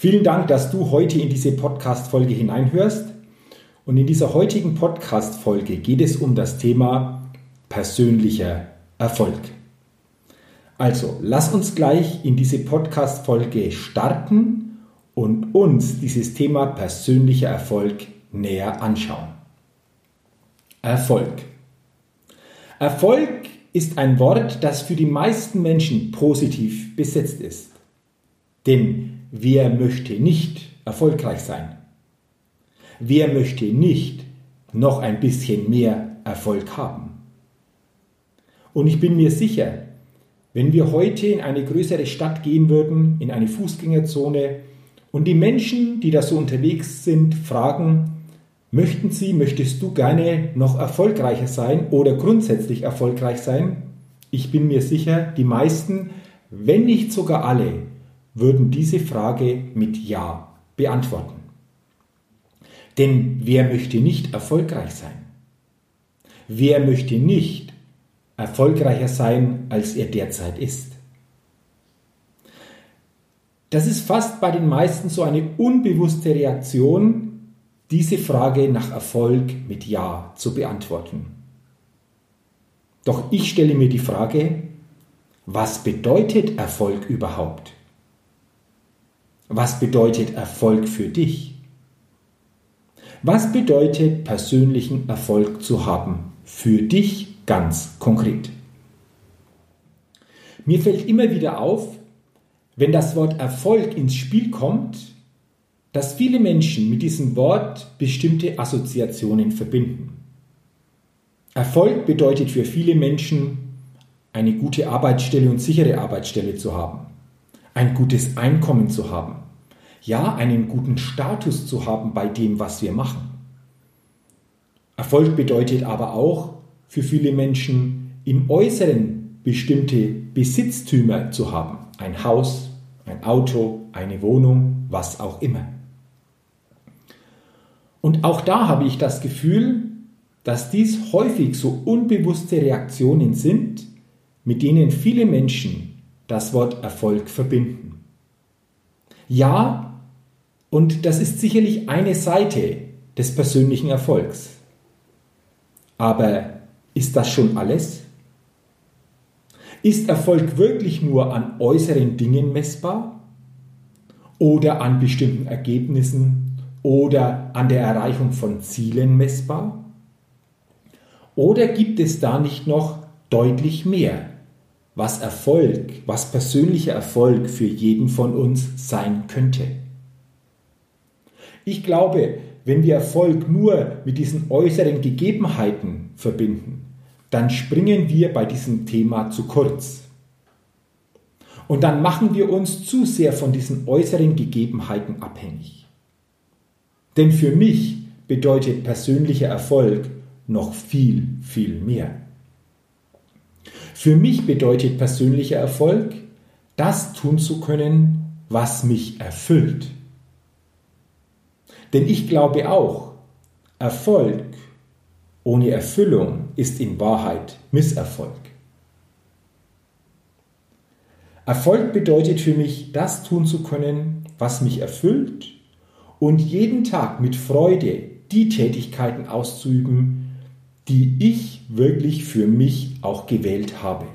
Vielen Dank, dass du heute in diese Podcast-Folge hineinhörst. Und in dieser heutigen Podcast-Folge geht es um das Thema persönlicher Erfolg. Also, lass uns gleich in diese Podcast-Folge starten und uns dieses Thema persönlicher Erfolg näher anschauen. Erfolg. Erfolg ist ein Wort, das für die meisten Menschen positiv besetzt ist. Denn Wer möchte nicht erfolgreich sein? Wer möchte nicht noch ein bisschen mehr Erfolg haben? Und ich bin mir sicher, wenn wir heute in eine größere Stadt gehen würden, in eine Fußgängerzone, und die Menschen, die da so unterwegs sind, fragen, möchten Sie, möchtest du gerne noch erfolgreicher sein oder grundsätzlich erfolgreich sein? Ich bin mir sicher, die meisten, wenn nicht sogar alle, würden diese Frage mit Ja beantworten. Denn wer möchte nicht erfolgreich sein? Wer möchte nicht erfolgreicher sein, als er derzeit ist? Das ist fast bei den meisten so eine unbewusste Reaktion, diese Frage nach Erfolg mit Ja zu beantworten. Doch ich stelle mir die Frage, was bedeutet Erfolg überhaupt? Was bedeutet Erfolg für dich? Was bedeutet persönlichen Erfolg zu haben für dich ganz konkret? Mir fällt immer wieder auf, wenn das Wort Erfolg ins Spiel kommt, dass viele Menschen mit diesem Wort bestimmte Assoziationen verbinden. Erfolg bedeutet für viele Menschen, eine gute Arbeitsstelle und sichere Arbeitsstelle zu haben ein gutes Einkommen zu haben, ja, einen guten Status zu haben bei dem, was wir machen. Erfolg bedeutet aber auch für viele Menschen im Äußeren bestimmte Besitztümer zu haben, ein Haus, ein Auto, eine Wohnung, was auch immer. Und auch da habe ich das Gefühl, dass dies häufig so unbewusste Reaktionen sind, mit denen viele Menschen das Wort Erfolg verbinden. Ja, und das ist sicherlich eine Seite des persönlichen Erfolgs. Aber ist das schon alles? Ist Erfolg wirklich nur an äußeren Dingen messbar? Oder an bestimmten Ergebnissen? Oder an der Erreichung von Zielen messbar? Oder gibt es da nicht noch deutlich mehr? was Erfolg, was persönlicher Erfolg für jeden von uns sein könnte. Ich glaube, wenn wir Erfolg nur mit diesen äußeren Gegebenheiten verbinden, dann springen wir bei diesem Thema zu kurz. Und dann machen wir uns zu sehr von diesen äußeren Gegebenheiten abhängig. Denn für mich bedeutet persönlicher Erfolg noch viel, viel mehr. Für mich bedeutet persönlicher Erfolg, das tun zu können, was mich erfüllt. Denn ich glaube auch, Erfolg ohne Erfüllung ist in Wahrheit Misserfolg. Erfolg bedeutet für mich, das tun zu können, was mich erfüllt und jeden Tag mit Freude die Tätigkeiten auszuüben, die ich wirklich für mich auch gewählt habe.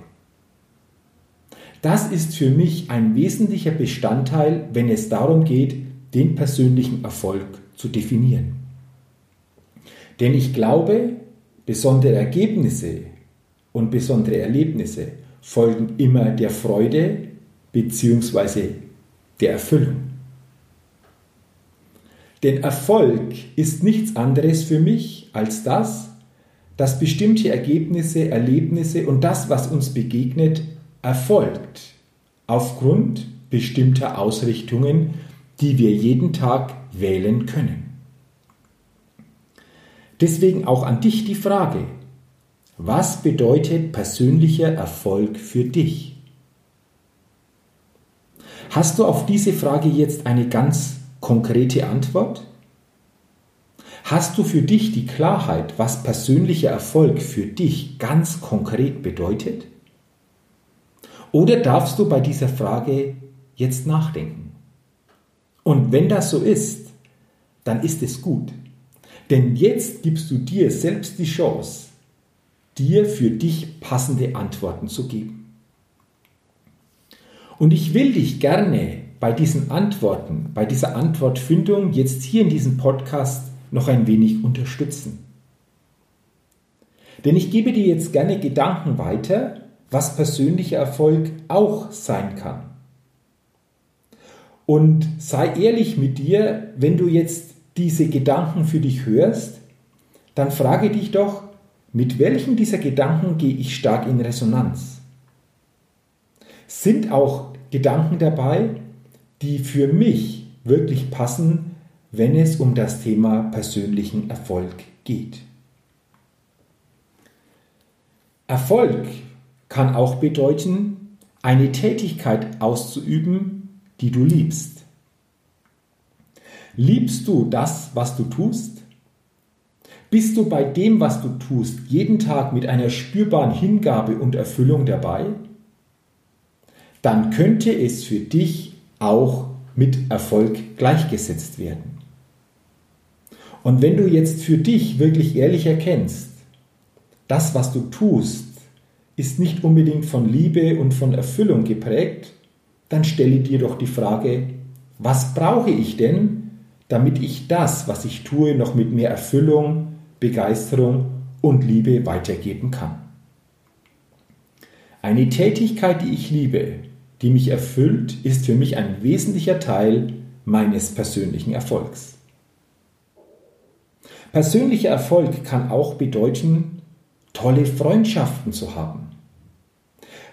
Das ist für mich ein wesentlicher Bestandteil, wenn es darum geht, den persönlichen Erfolg zu definieren. Denn ich glaube, besondere Ergebnisse und besondere Erlebnisse folgen immer der Freude bzw. der Erfüllung. Denn Erfolg ist nichts anderes für mich als das, dass bestimmte Ergebnisse, Erlebnisse und das, was uns begegnet, erfolgt aufgrund bestimmter Ausrichtungen, die wir jeden Tag wählen können. Deswegen auch an dich die Frage, was bedeutet persönlicher Erfolg für dich? Hast du auf diese Frage jetzt eine ganz konkrete Antwort? Hast du für dich die Klarheit, was persönlicher Erfolg für dich ganz konkret bedeutet? Oder darfst du bei dieser Frage jetzt nachdenken? Und wenn das so ist, dann ist es gut. Denn jetzt gibst du dir selbst die Chance, dir für dich passende Antworten zu geben. Und ich will dich gerne bei diesen Antworten, bei dieser Antwortfindung jetzt hier in diesem Podcast noch ein wenig unterstützen. Denn ich gebe dir jetzt gerne Gedanken weiter, was persönlicher Erfolg auch sein kann. Und sei ehrlich mit dir, wenn du jetzt diese Gedanken für dich hörst, dann frage dich doch, mit welchen dieser Gedanken gehe ich stark in Resonanz? Sind auch Gedanken dabei, die für mich wirklich passen, wenn es um das Thema persönlichen Erfolg geht. Erfolg kann auch bedeuten, eine Tätigkeit auszuüben, die du liebst. Liebst du das, was du tust? Bist du bei dem, was du tust, jeden Tag mit einer spürbaren Hingabe und Erfüllung dabei? Dann könnte es für dich auch mit Erfolg gleichgesetzt werden. Und wenn du jetzt für dich wirklich ehrlich erkennst, das, was du tust, ist nicht unbedingt von Liebe und von Erfüllung geprägt, dann stelle dir doch die Frage, was brauche ich denn, damit ich das, was ich tue, noch mit mehr Erfüllung, Begeisterung und Liebe weitergeben kann. Eine Tätigkeit, die ich liebe, die mich erfüllt, ist für mich ein wesentlicher Teil meines persönlichen Erfolgs. Persönlicher Erfolg kann auch bedeuten, tolle Freundschaften zu haben.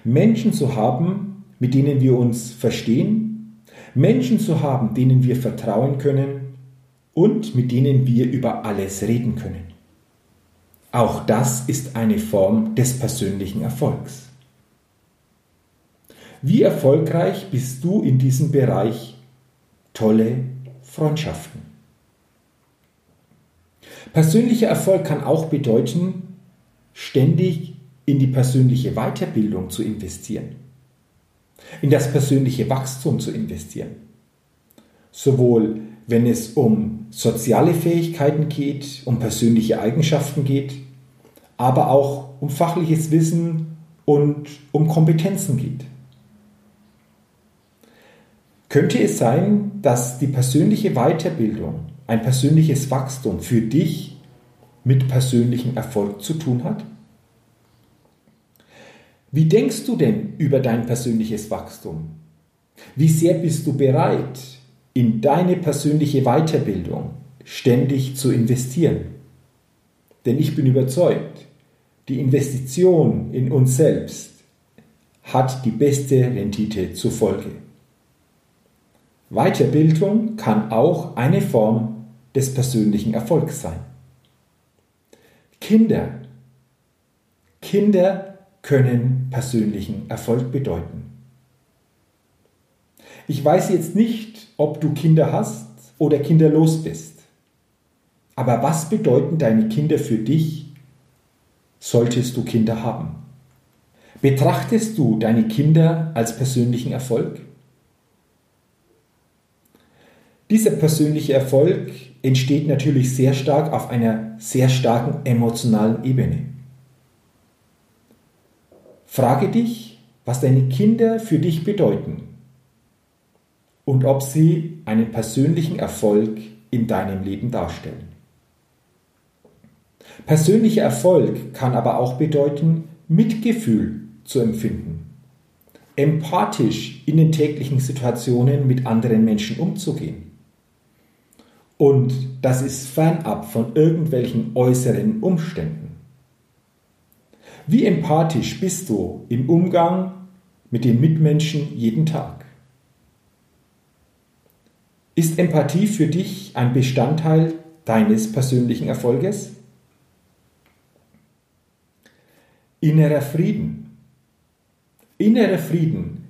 Menschen zu haben, mit denen wir uns verstehen, Menschen zu haben, denen wir vertrauen können und mit denen wir über alles reden können. Auch das ist eine Form des persönlichen Erfolgs. Wie erfolgreich bist du in diesem Bereich tolle Freundschaften? Persönlicher Erfolg kann auch bedeuten, ständig in die persönliche Weiterbildung zu investieren, in das persönliche Wachstum zu investieren. Sowohl wenn es um soziale Fähigkeiten geht, um persönliche Eigenschaften geht, aber auch um fachliches Wissen und um Kompetenzen geht. Könnte es sein, dass die persönliche Weiterbildung ein persönliches Wachstum für dich mit persönlichem Erfolg zu tun hat? Wie denkst du denn über dein persönliches Wachstum? Wie sehr bist du bereit, in deine persönliche Weiterbildung ständig zu investieren? Denn ich bin überzeugt, die Investition in uns selbst hat die beste Rendite zur Folge. Weiterbildung kann auch eine Form des persönlichen Erfolgs sein. Kinder. Kinder können persönlichen Erfolg bedeuten. Ich weiß jetzt nicht, ob du Kinder hast oder kinderlos bist. Aber was bedeuten deine Kinder für dich, solltest du Kinder haben? Betrachtest du deine Kinder als persönlichen Erfolg? Dieser persönliche Erfolg entsteht natürlich sehr stark auf einer sehr starken emotionalen Ebene. Frage dich, was deine Kinder für dich bedeuten und ob sie einen persönlichen Erfolg in deinem Leben darstellen. Persönlicher Erfolg kann aber auch bedeuten, Mitgefühl zu empfinden, empathisch in den täglichen Situationen mit anderen Menschen umzugehen. Und das ist fernab von irgendwelchen äußeren Umständen. Wie empathisch bist du im Umgang mit den Mitmenschen jeden Tag? Ist Empathie für dich ein Bestandteil deines persönlichen Erfolges? Innerer Frieden. Innerer Frieden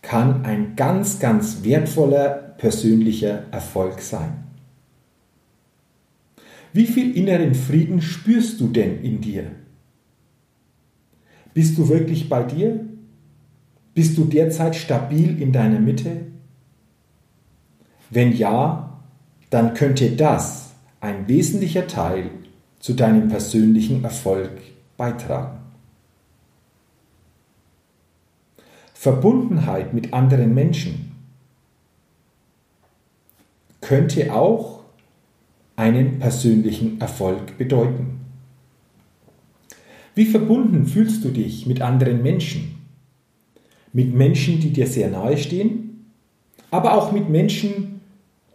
kann ein ganz, ganz wertvoller persönlicher Erfolg sein. Wie viel inneren Frieden spürst du denn in dir? Bist du wirklich bei dir? Bist du derzeit stabil in deiner Mitte? Wenn ja, dann könnte das ein wesentlicher Teil zu deinem persönlichen Erfolg beitragen. Verbundenheit mit anderen Menschen könnte auch einen persönlichen Erfolg bedeuten. Wie verbunden fühlst du dich mit anderen Menschen? Mit Menschen, die dir sehr nahe stehen, aber auch mit Menschen,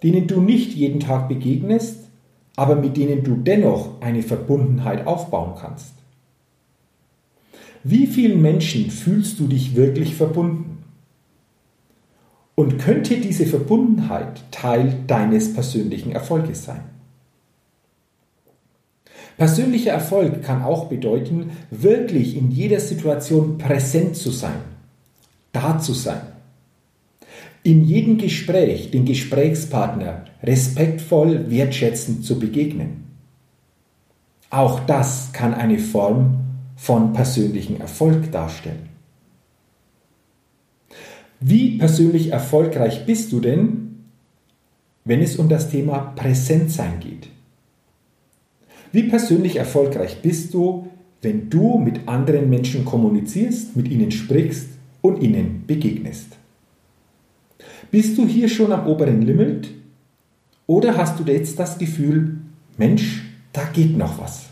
denen du nicht jeden Tag begegnest, aber mit denen du dennoch eine Verbundenheit aufbauen kannst. Wie vielen Menschen fühlst du dich wirklich verbunden? Und könnte diese Verbundenheit Teil deines persönlichen Erfolges sein? Persönlicher Erfolg kann auch bedeuten, wirklich in jeder Situation präsent zu sein, da zu sein. In jedem Gespräch den Gesprächspartner respektvoll, wertschätzend zu begegnen. Auch das kann eine Form von persönlichem Erfolg darstellen. Wie persönlich erfolgreich bist du denn, wenn es um das Thema Präsentsein geht? Wie persönlich erfolgreich bist du, wenn du mit anderen Menschen kommunizierst, mit ihnen sprichst und ihnen begegnest? Bist du hier schon am oberen Limit oder hast du jetzt das Gefühl, Mensch, da geht noch was?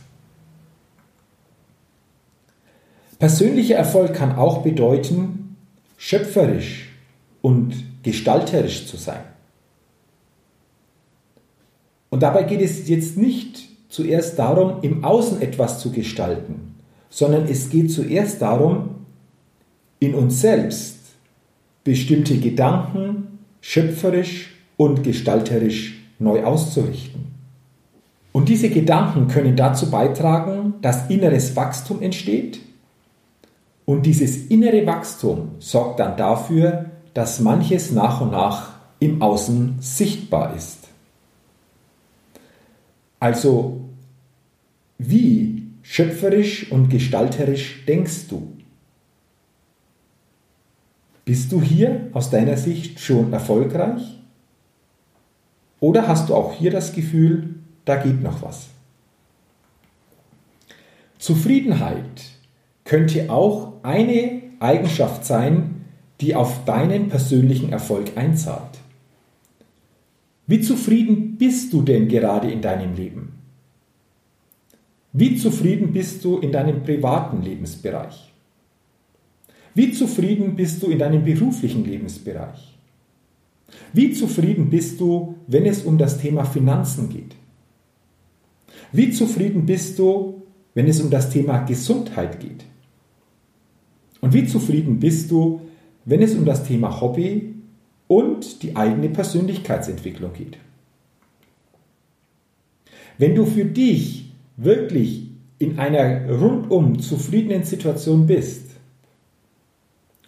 Persönlicher Erfolg kann auch bedeuten, schöpferisch und gestalterisch zu sein. Und dabei geht es jetzt nicht zuerst darum, im Außen etwas zu gestalten, sondern es geht zuerst darum, in uns selbst bestimmte Gedanken schöpferisch und gestalterisch neu auszurichten. Und diese Gedanken können dazu beitragen, dass inneres Wachstum entsteht und dieses innere Wachstum sorgt dann dafür, dass manches nach und nach im Außen sichtbar ist. Also, wie schöpferisch und gestalterisch denkst du? Bist du hier aus deiner Sicht schon erfolgreich? Oder hast du auch hier das Gefühl, da geht noch was? Zufriedenheit könnte auch eine Eigenschaft sein, die auf deinen persönlichen Erfolg einzahlt. Wie zufrieden bist du denn gerade in deinem Leben? Wie zufrieden bist du in deinem privaten Lebensbereich? Wie zufrieden bist du in deinem beruflichen Lebensbereich? Wie zufrieden bist du, wenn es um das Thema Finanzen geht? Wie zufrieden bist du, wenn es um das Thema Gesundheit geht? Und wie zufrieden bist du, wenn es um das Thema Hobby und die eigene Persönlichkeitsentwicklung geht? Wenn du für dich wirklich in einer rundum zufriedenen Situation bist,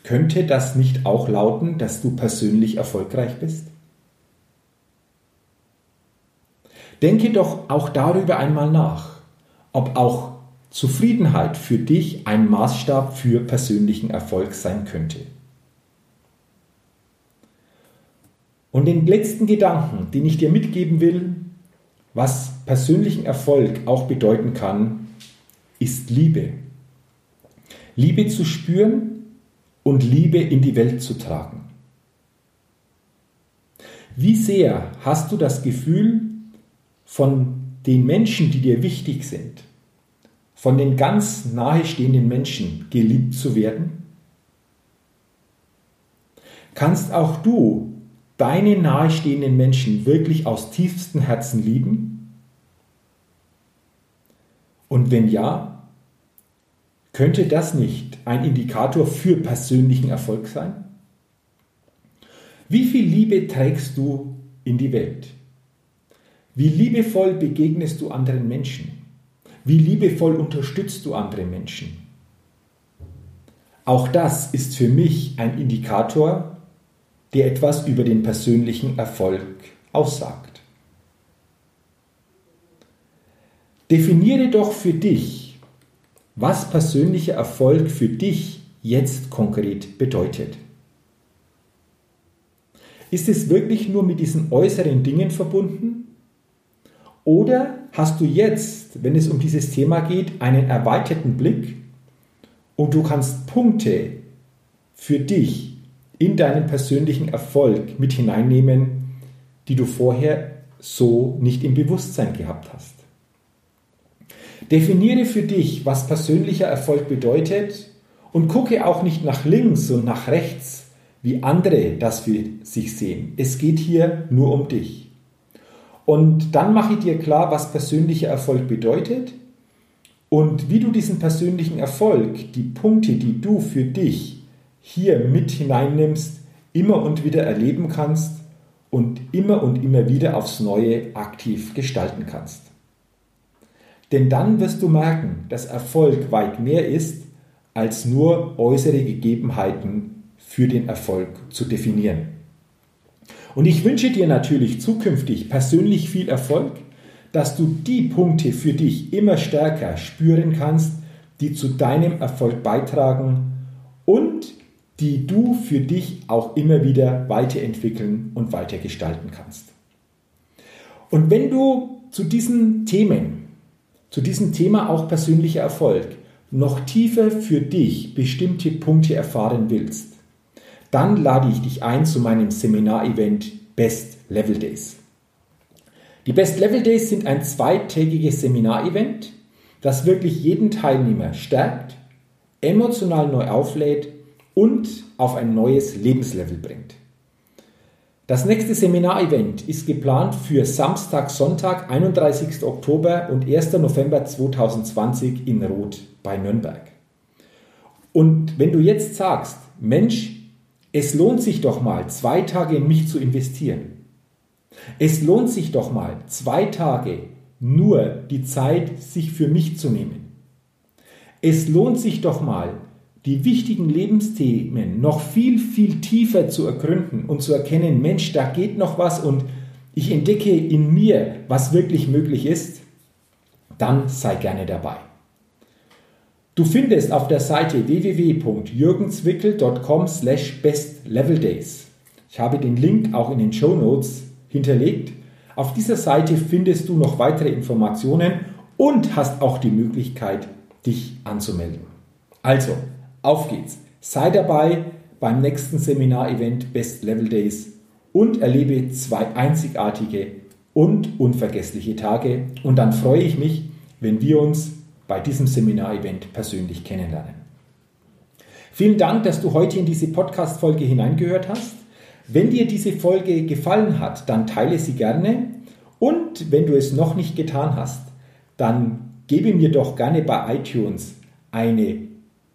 könnte das nicht auch lauten, dass du persönlich erfolgreich bist? Denke doch auch darüber einmal nach, ob auch Zufriedenheit für dich ein Maßstab für persönlichen Erfolg sein könnte. Und den letzten Gedanken, den ich dir mitgeben will, was persönlichen Erfolg auch bedeuten kann, ist Liebe. Liebe zu spüren und Liebe in die Welt zu tragen. Wie sehr hast du das Gefühl, von den Menschen, die dir wichtig sind, von den ganz nahestehenden Menschen geliebt zu werden? Kannst auch du deine nahestehenden Menschen wirklich aus tiefstem Herzen lieben? Und wenn ja, könnte das nicht ein Indikator für persönlichen Erfolg sein? Wie viel Liebe trägst du in die Welt? Wie liebevoll begegnest du anderen Menschen? Wie liebevoll unterstützt du andere Menschen? Auch das ist für mich ein Indikator, der etwas über den persönlichen Erfolg aussagt. Definiere doch für dich, was persönlicher Erfolg für dich jetzt konkret bedeutet. Ist es wirklich nur mit diesen äußeren Dingen verbunden? Oder hast du jetzt, wenn es um dieses Thema geht, einen erweiterten Blick und du kannst Punkte für dich in deinen persönlichen Erfolg mit hineinnehmen, die du vorher so nicht im Bewusstsein gehabt hast. Definiere für dich, was persönlicher Erfolg bedeutet und gucke auch nicht nach links und nach rechts, wie andere das für sich sehen. Es geht hier nur um dich. Und dann mache ich dir klar, was persönlicher Erfolg bedeutet und wie du diesen persönlichen Erfolg, die Punkte, die du für dich hier mit hineinnimmst, immer und wieder erleben kannst und immer und immer wieder aufs Neue aktiv gestalten kannst. Denn dann wirst du merken, dass Erfolg weit mehr ist, als nur äußere Gegebenheiten für den Erfolg zu definieren. Und ich wünsche dir natürlich zukünftig persönlich viel Erfolg, dass du die Punkte für dich immer stärker spüren kannst, die zu deinem Erfolg beitragen und die du für dich auch immer wieder weiterentwickeln und weitergestalten kannst. Und wenn du zu diesen Themen, zu diesem Thema auch persönlicher Erfolg, noch tiefer für dich bestimmte Punkte erfahren willst, dann lade ich dich ein zu meinem Seminar-Event Best Level Days. Die Best Level Days sind ein zweitägiges Seminar-Event, das wirklich jeden Teilnehmer stärkt, emotional neu auflädt und auf ein neues Lebenslevel bringt. Das nächste Seminar-Event ist geplant für Samstag, Sonntag, 31. Oktober und 1. November 2020 in Roth bei Nürnberg. Und wenn du jetzt sagst, Mensch, es lohnt sich doch mal, zwei Tage in mich zu investieren. Es lohnt sich doch mal, zwei Tage nur die Zeit, sich für mich zu nehmen. Es lohnt sich doch mal, die wichtigen Lebensthemen noch viel, viel tiefer zu ergründen und zu erkennen, Mensch, da geht noch was und ich entdecke in mir, was wirklich möglich ist, dann sei gerne dabei. Du findest auf der Seite www.jürgenswickel.com slash bestleveldays. Ich habe den Link auch in den Show Notes hinterlegt. Auf dieser Seite findest du noch weitere Informationen und hast auch die Möglichkeit, dich anzumelden. Also, auf geht's. Sei dabei beim nächsten Seminarevent Best Level Days und erlebe zwei einzigartige und unvergessliche Tage. Und dann freue ich mich, wenn wir uns bei diesem Seminarevent persönlich kennenlernen. Vielen Dank, dass du heute in diese Podcast-Folge hineingehört hast. Wenn dir diese Folge gefallen hat, dann teile sie gerne. Und wenn du es noch nicht getan hast, dann gebe mir doch gerne bei iTunes eine,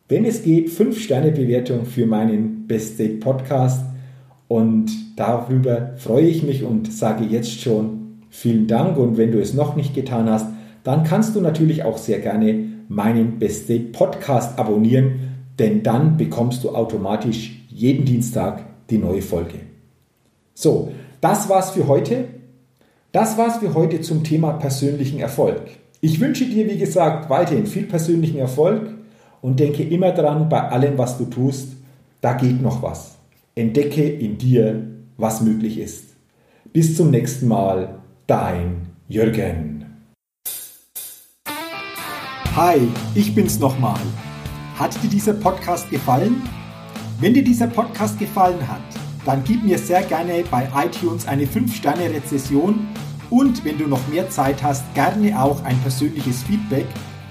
wenn es geht, 5-Sterne-Bewertung für meinen Best Date Podcast. Und darüber freue ich mich und sage jetzt schon vielen Dank. Und wenn du es noch nicht getan hast, dann kannst du natürlich auch sehr gerne meinen Best Day Podcast abonnieren, denn dann bekommst du automatisch jeden Dienstag die neue Folge. So, das war's für heute. Das war's für heute zum Thema persönlichen Erfolg. Ich wünsche dir, wie gesagt, weiterhin viel persönlichen Erfolg und denke immer dran, bei allem, was du tust, da geht noch was. Entdecke in dir, was möglich ist. Bis zum nächsten Mal, dein Jürgen. Hi, ich bin's nochmal. Hat dir dieser Podcast gefallen? Wenn dir dieser Podcast gefallen hat, dann gib mir sehr gerne bei iTunes eine 5-Sterne-Rezession und wenn du noch mehr Zeit hast, gerne auch ein persönliches Feedback,